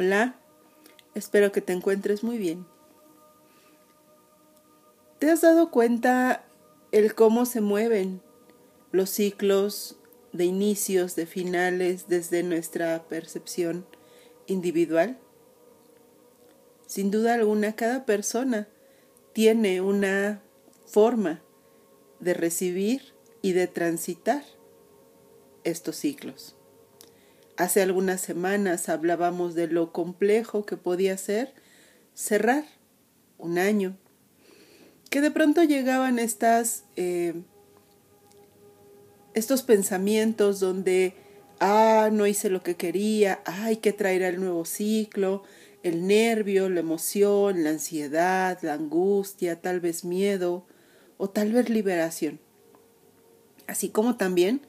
Hola, espero que te encuentres muy bien. ¿Te has dado cuenta el cómo se mueven los ciclos de inicios, de finales desde nuestra percepción individual? Sin duda alguna, cada persona tiene una forma de recibir y de transitar estos ciclos. Hace algunas semanas hablábamos de lo complejo que podía ser cerrar un año, que de pronto llegaban estas, eh, estos pensamientos donde, ah, no hice lo que quería, hay que traer el nuevo ciclo, el nervio, la emoción, la ansiedad, la angustia, tal vez miedo o tal vez liberación. Así como también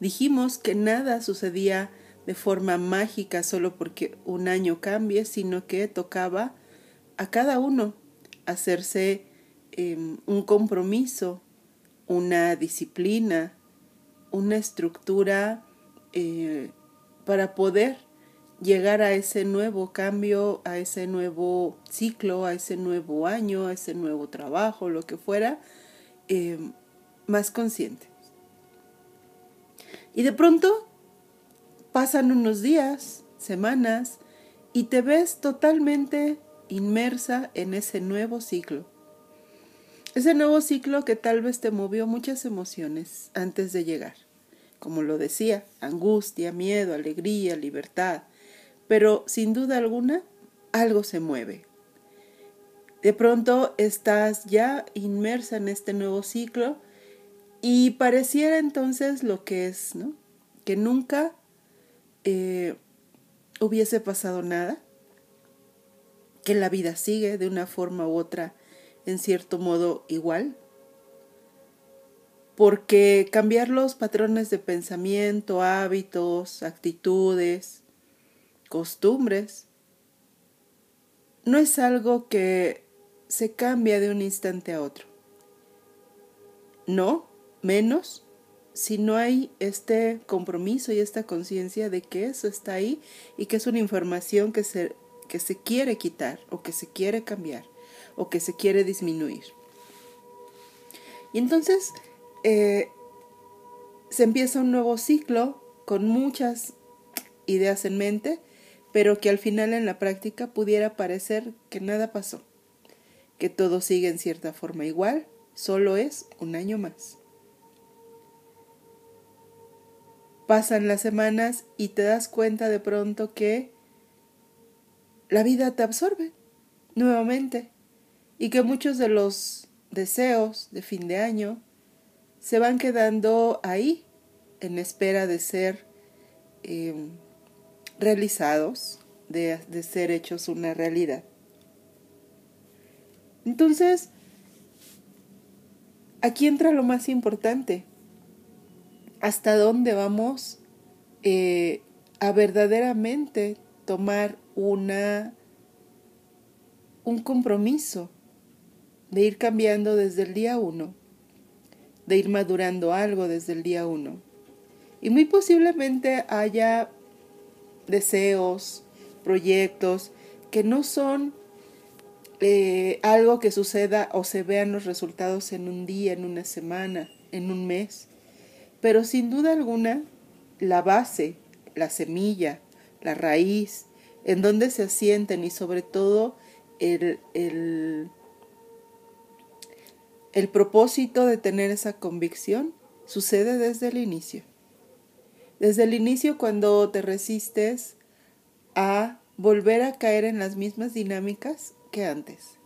dijimos que nada sucedía de forma mágica solo porque un año cambie, sino que tocaba a cada uno hacerse em, un compromiso, una disciplina, una estructura eh, para poder llegar a ese nuevo cambio, a ese nuevo ciclo, a ese nuevo año, a ese nuevo trabajo, lo que fuera, em, más consciente. Y de pronto Pasan unos días, semanas, y te ves totalmente inmersa en ese nuevo ciclo. Ese nuevo ciclo que tal vez te movió muchas emociones antes de llegar. Como lo decía, angustia, miedo, alegría, libertad. Pero sin duda alguna, algo se mueve. De pronto estás ya inmersa en este nuevo ciclo y pareciera entonces lo que es, ¿no? Que nunca eh, hubiese pasado nada, que la vida sigue de una forma u otra, en cierto modo igual, porque cambiar los patrones de pensamiento, hábitos, actitudes, costumbres, no es algo que se cambia de un instante a otro. No, menos si no hay este compromiso y esta conciencia de que eso está ahí y que es una información que se, que se quiere quitar o que se quiere cambiar o que se quiere disminuir. Y entonces eh, se empieza un nuevo ciclo con muchas ideas en mente, pero que al final en la práctica pudiera parecer que nada pasó, que todo sigue en cierta forma igual, solo es un año más. Pasan las semanas y te das cuenta de pronto que la vida te absorbe nuevamente y que muchos de los deseos de fin de año se van quedando ahí en espera de ser em, realizados, de, de ser hechos una realidad. Entonces, aquí entra lo más importante hasta dónde vamos eh, a verdaderamente tomar una un compromiso de ir cambiando desde el día uno, de ir madurando algo desde el día uno. Y muy posiblemente haya deseos, proyectos que no son eh, algo que suceda o se vean los resultados en un día, en una semana, en un mes, pero sin duda alguna, la base, la semilla, la raíz, en donde se asienten y sobre todo el, el, el propósito de tener esa convicción sucede desde el inicio. Desde el inicio cuando te resistes a volver a caer en las mismas dinámicas que antes.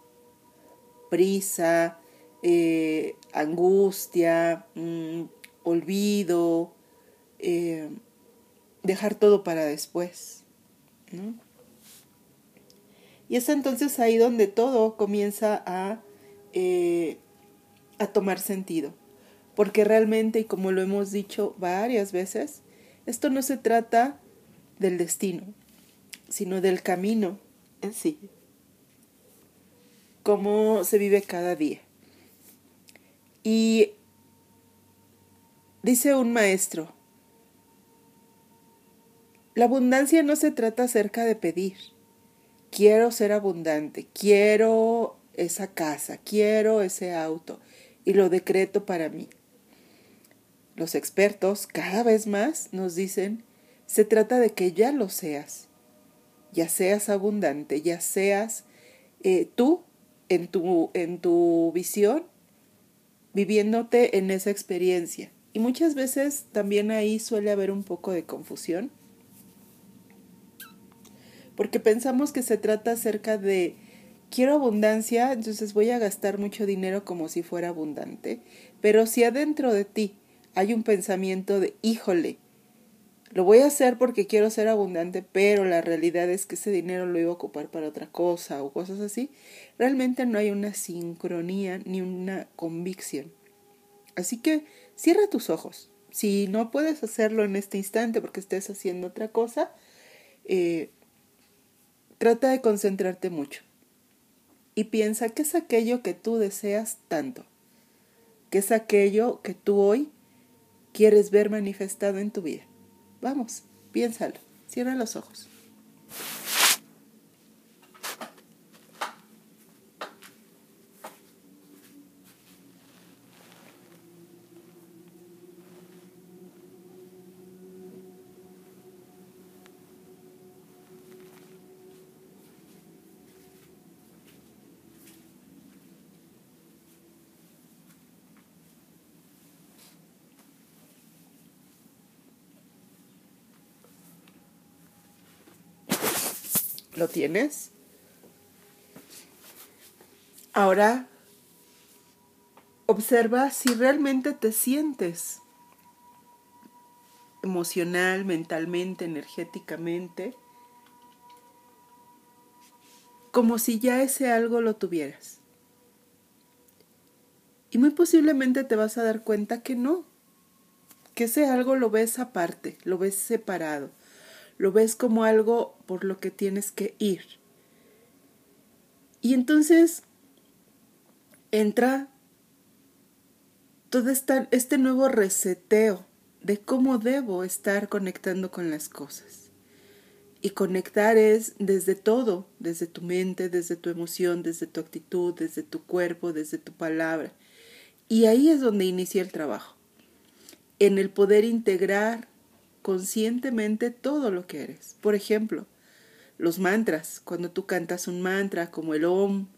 Prisa, eh, angustia, mm, olvido, eh, dejar todo para después. Y es entonces ahí donde todo comienza a, eh, a tomar sentido. Porque realmente, y como lo hemos dicho varias veces, esto no se trata del destino, sino del camino en sí. Cómo se vive cada día. Y Dice un maestro, la abundancia no se trata acerca de pedir, quiero ser abundante, quiero esa casa, quiero ese auto y lo decreto para mí. Los expertos cada vez más nos dicen, se trata de que ya lo seas, ya seas abundante, ya seas eh, tú en tu, en tu visión, viviéndote en esa experiencia. Y muchas veces también ahí suele haber un poco de confusión, porque pensamos que se trata acerca de quiero abundancia, entonces voy a gastar mucho dinero como si fuera abundante, pero si adentro de ti hay un pensamiento de, híjole, lo voy a hacer porque quiero ser abundante, pero la realidad es que ese dinero lo iba a ocupar para otra cosa o cosas así, realmente no hay una sincronía ni una convicción. Así que cierra tus ojos. Si no puedes hacerlo en este instante porque estés haciendo otra cosa, eh, trata de concentrarte mucho. Y piensa qué es aquello que tú deseas tanto, qué es aquello que tú hoy quieres ver manifestado en tu vida. Vamos, piénsalo. Cierra los ojos. ¿Lo tienes? Ahora observa si realmente te sientes emocional, mentalmente, energéticamente, como si ya ese algo lo tuvieras. Y muy posiblemente te vas a dar cuenta que no, que ese algo lo ves aparte, lo ves separado, lo ves como algo por lo que tienes que ir. Y entonces entra todo este nuevo reseteo de cómo debo estar conectando con las cosas. Y conectar es desde todo, desde tu mente, desde tu emoción, desde tu actitud, desde tu cuerpo, desde tu palabra. Y ahí es donde inicia el trabajo. En el poder integrar conscientemente todo lo que eres. Por ejemplo, los mantras, cuando tú cantas un mantra como el Om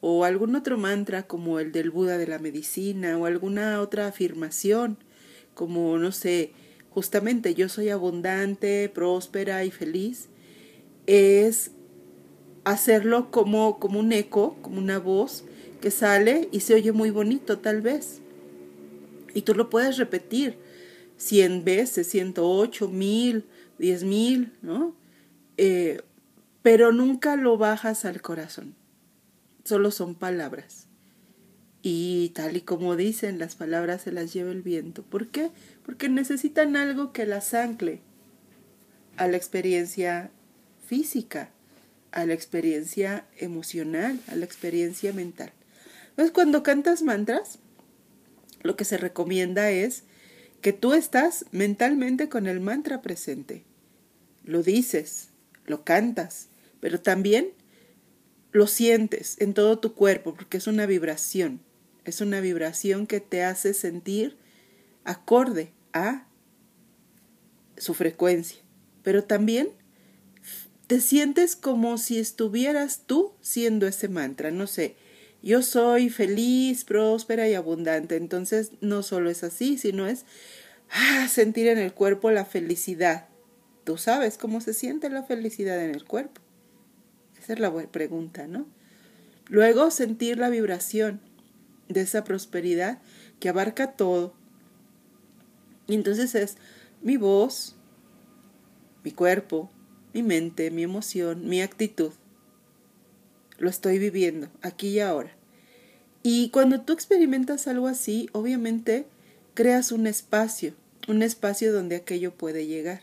o algún otro mantra como el del Buda de la medicina o alguna otra afirmación como, no sé, justamente yo soy abundante, próspera y feliz, es hacerlo como, como un eco, como una voz que sale y se oye muy bonito tal vez. Y tú lo puedes repetir cien veces, ciento ocho, mil, diez mil, ¿no? Eh, pero nunca lo bajas al corazón. Solo son palabras. Y tal y como dicen, las palabras se las lleva el viento. ¿Por qué? Porque necesitan algo que las ancle a la experiencia física, a la experiencia emocional, a la experiencia mental. Entonces, cuando cantas mantras, lo que se recomienda es que tú estás mentalmente con el mantra presente. Lo dices, lo cantas, pero también lo sientes en todo tu cuerpo porque es una vibración. Es una vibración que te hace sentir acorde a su frecuencia. Pero también te sientes como si estuvieras tú siendo ese mantra. No sé, yo soy feliz, próspera y abundante. Entonces no solo es así, sino es ah, sentir en el cuerpo la felicidad. Tú sabes cómo se siente la felicidad en el cuerpo. Esa es la pregunta, ¿no? Luego sentir la vibración de esa prosperidad que abarca todo. Y entonces es mi voz, mi cuerpo, mi mente, mi emoción, mi actitud lo estoy viviendo aquí y ahora. Y cuando tú experimentas algo así, obviamente creas un espacio, un espacio donde aquello puede llegar.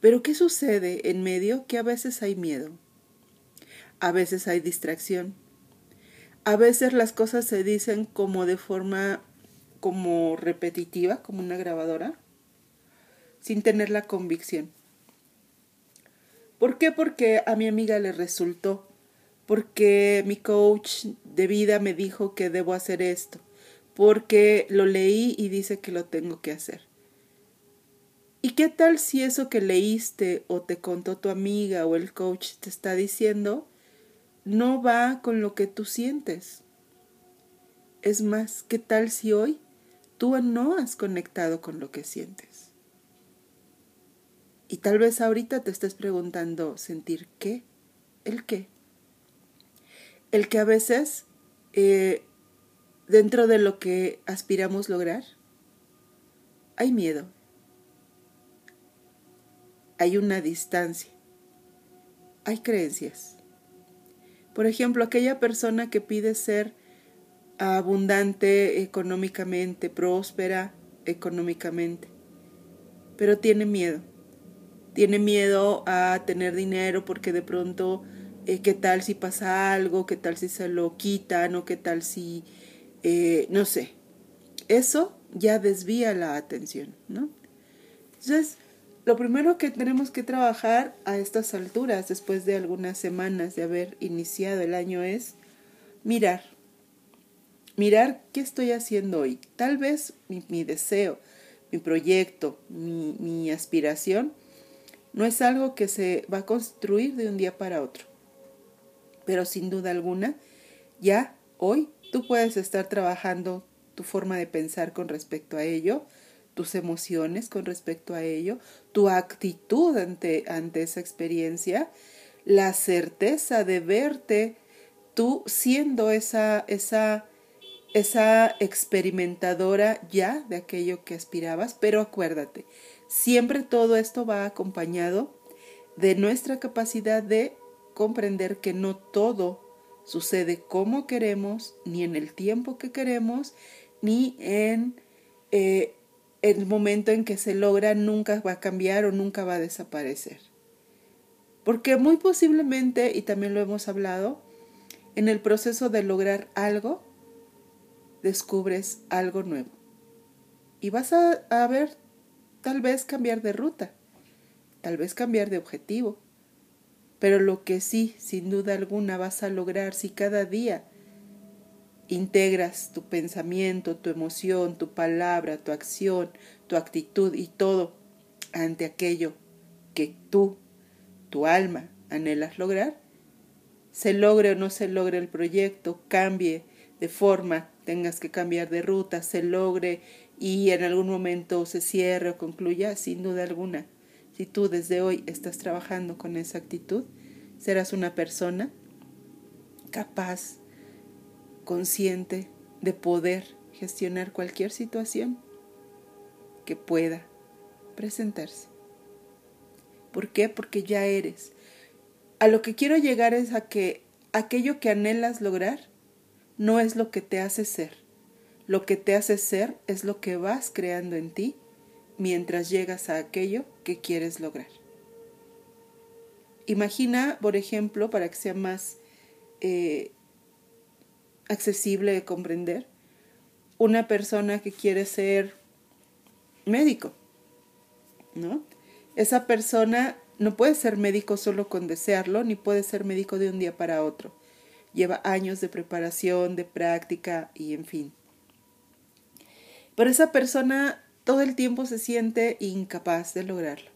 Pero ¿qué sucede en medio? Que a veces hay miedo, a veces hay distracción, a veces las cosas se dicen como de forma como repetitiva, como una grabadora, sin tener la convicción. ¿Por qué? Porque a mi amiga le resultó, porque mi coach de vida me dijo que debo hacer esto, porque lo leí y dice que lo tengo que hacer. ¿Y qué tal si eso que leíste o te contó tu amiga o el coach te está diciendo no va con lo que tú sientes? Es más, ¿qué tal si hoy tú no has conectado con lo que sientes? Y tal vez ahorita te estés preguntando, ¿sentir qué? ¿El qué? El que a veces, eh, dentro de lo que aspiramos lograr, hay miedo, hay una distancia, hay creencias. Por ejemplo, aquella persona que pide ser abundante económicamente, próspera económicamente, pero tiene miedo. Tiene miedo a tener dinero porque de pronto, eh, ¿qué tal si pasa algo? ¿Qué tal si se lo quitan? ¿O qué tal si, eh, no sé? Eso ya desvía la atención, ¿no? Entonces, lo primero que tenemos que trabajar a estas alturas, después de algunas semanas de haber iniciado el año, es mirar. Mirar qué estoy haciendo hoy. Tal vez mi, deseo, mi proyecto, mi, mi aspiración no es algo que se va a construir de un día para otro. Pero sin duda alguna, ya hoy tú puedes estar trabajando tu forma de pensar con respecto a ello, tus emociones con respecto a ello, tu actitud ante, ante esa experiencia, la certeza de verte tú siendo esa, esa, esa experimentadora ya de aquello que aspirabas, pero acuérdate, Siempre todo esto va acompañado de nuestra capacidad de comprender que no todo sucede como queremos, ni en el tiempo que queremos, ni en eh, el momento en que se logra nunca va a cambiar o nunca va a desaparecer. Porque muy posiblemente, y también lo hemos hablado, en el proceso de lograr algo, descubres algo nuevo. Y vas a, a ver Tal vez cambiar de ruta, tal vez cambiar de objetivo. Pero lo que sí, sin duda alguna, vas a lograr si cada día integras tu pensamiento, tu emoción, tu palabra, tu acción, tu actitud y todo ante aquello que tú, tu alma, anhelas lograr, se logre o no se logre el proyecto, cambie de forma, tengas que cambiar de ruta, se logre y en algún momento se cierre o concluya, sin duda alguna, si tú desde hoy estás trabajando con esa actitud, serás una persona capaz, consciente de poder gestionar cualquier situación que pueda presentarse. ¿Por qué? Porque ya eres. A lo que quiero llegar es a que aquello que anhelas lograr no es lo que te hace ser, lo que te hace ser es lo que vas creando en ti mientras llegas a aquello que quieres lograr. Imagina, por ejemplo, para que sea más eh, accesible de comprender, una persona que quiere ser médico, ¿no? Esa persona no puede ser médico solo con desearlo, ni puede ser médico de un día para otro. Lleva años de preparación, de práctica y en fin. Pero esa persona todo el tiempo se siente incapaz de lograrlo.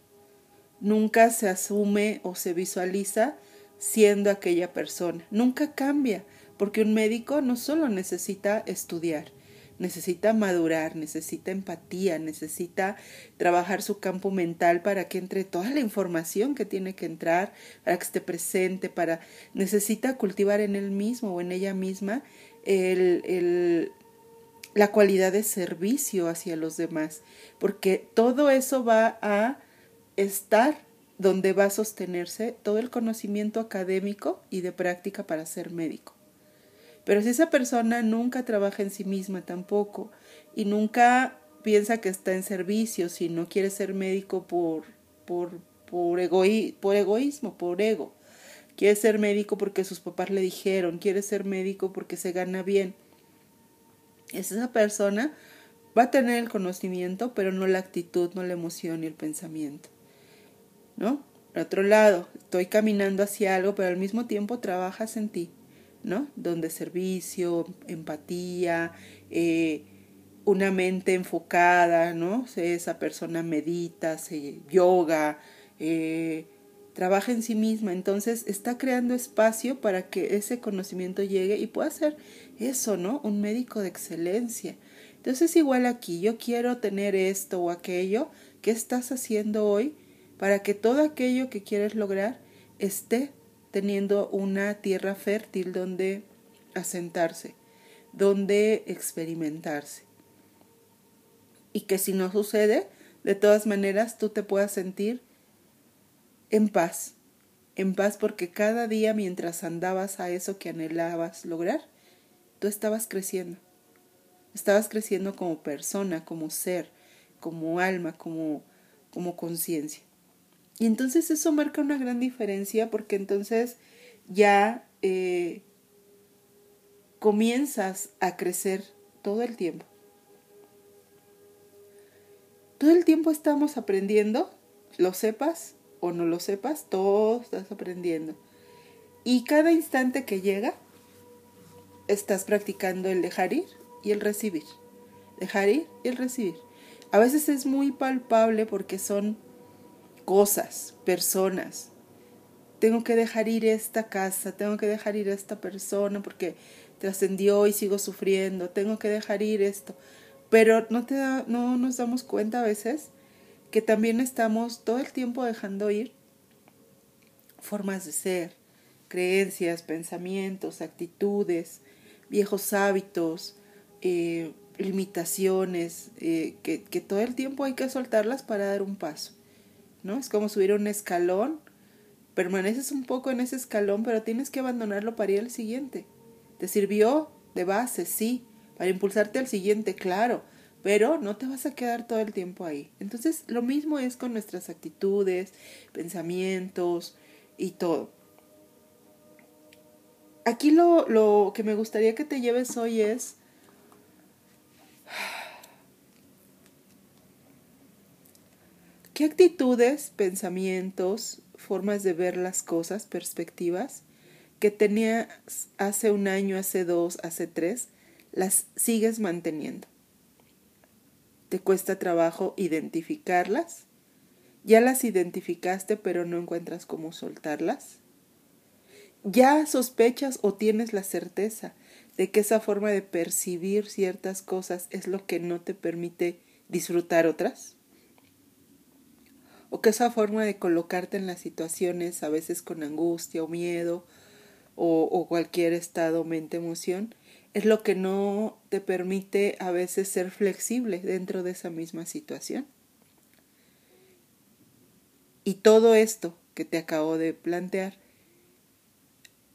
Nunca se asume o se visualiza siendo aquella persona. Nunca cambia, porque un médico no solo necesita estudiar, necesita madurar, necesita empatía, necesita trabajar su campo mental para que entre toda la información que tiene que entrar, para que esté presente, para necesita cultivar en él mismo o en ella misma el, el la cualidad de servicio hacia los demás, porque todo eso va a estar donde va a sostenerse todo el conocimiento académico y de práctica para ser médico. Pero si esa persona nunca trabaja en sí misma tampoco y nunca piensa que está en servicio, si no quiere ser médico por, por, por, por egoísmo, por ego, quiere ser médico porque sus papás le dijeron, quiere ser médico porque se gana bien, esa persona va a tener el conocimiento, pero no la actitud, no la emoción y el pensamiento. ¿No? Por otro lado, estoy caminando hacia algo, pero al mismo tiempo trabajas en ti, ¿no? Donde servicio, empatía, eh, una mente enfocada, ¿no? Esa persona medita, se yoga, eh, trabaja en sí misma, entonces está creando espacio para que ese conocimiento llegue y pueda ser eso, ¿no? Un médico de excelencia. Entonces igual aquí, yo quiero tener esto o aquello, ¿qué estás haciendo hoy? para que todo aquello que quieres lograr esté teniendo una tierra fértil donde asentarse, donde experimentarse. Y que si no sucede, de todas maneras tú te puedas sentir en paz, en paz porque cada día mientras andabas a eso que anhelabas lograr, tú estabas creciendo. Estabas creciendo como persona, como ser, como alma, como, como conciencia. Y entonces eso marca una gran diferencia porque entonces ya eh, comienzas a crecer todo el tiempo. Todo el tiempo estamos aprendiendo, lo sepas o no lo sepas, todo estás aprendiendo. Y cada instante que llega, estás practicando el dejar ir y el recibir. Dejar ir y el recibir. A veces es muy palpable porque son cosas, personas. Tengo que dejar ir esta casa, tengo que dejar ir esta persona porque trascendió y sigo sufriendo, tengo que dejar ir esto. Pero no, te no nos damos cuenta a veces que también estamos todo el tiempo dejando ir formas de ser, creencias, pensamientos, actitudes, viejos hábitos, eh, limitaciones, eh, que, que todo el tiempo hay que soltarlas para dar un paso. ¿no? Es como subir un escalón, permaneces un poco en ese escalón, pero tienes que abandonarlo para ir al siguiente. ¿Te sirvió de base? Sí. Para impulsarte al siguiente, claro, pero no te vas a quedar todo el tiempo ahí. Entonces, lo mismo es con nuestras actitudes, pensamientos y todo. Aquí lo, lo que me gustaría que te lleves hoy es ¿Qué actitudes, pensamientos, formas de ver las cosas, perspectivas que tenías hace un año, hace dos, hace tres, las sigues manteniendo? ¿Te cuesta trabajo identificarlas? ¿Ya las identificaste pero no encuentras cómo soltarlas? ¿Ya sospechas o tienes la certeza de que esa forma de percibir ciertas cosas es lo que no te permite disfrutar otras? o que esa forma de colocarte en las situaciones, a veces con angustia o miedo o, o cualquier estado, mente, emoción, es lo que no te permite a veces ser flexible dentro de esa misma situación. Y todo esto que te acabo de plantear,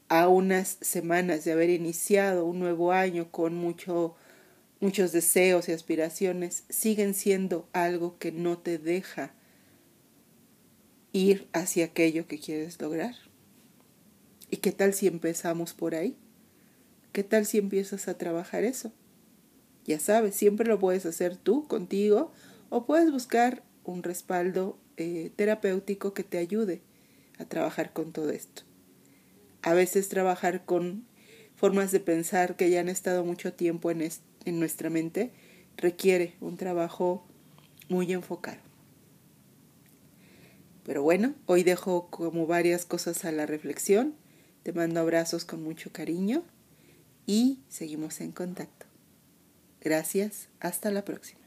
a unas semanas de haber iniciado un nuevo año con mucho, muchos deseos y aspiraciones, siguen siendo algo que no te deja ir hacia aquello que quieres lograr. ¿Y qué tal si empezamos por ahí? ¿Qué tal si empiezas a trabajar eso? Ya sabes, siempre lo puedes hacer tú, contigo, o puedes buscar un respaldo eh, terapéutico que te ayude a trabajar con todo esto. A veces trabajar con formas de pensar que ya han estado mucho tiempo en, en nuestra mente requiere un trabajo muy enfocado. Pero bueno, hoy dejo como varias cosas a la reflexión. Te mando abrazos con mucho cariño y seguimos en contacto. Gracias, hasta la próxima.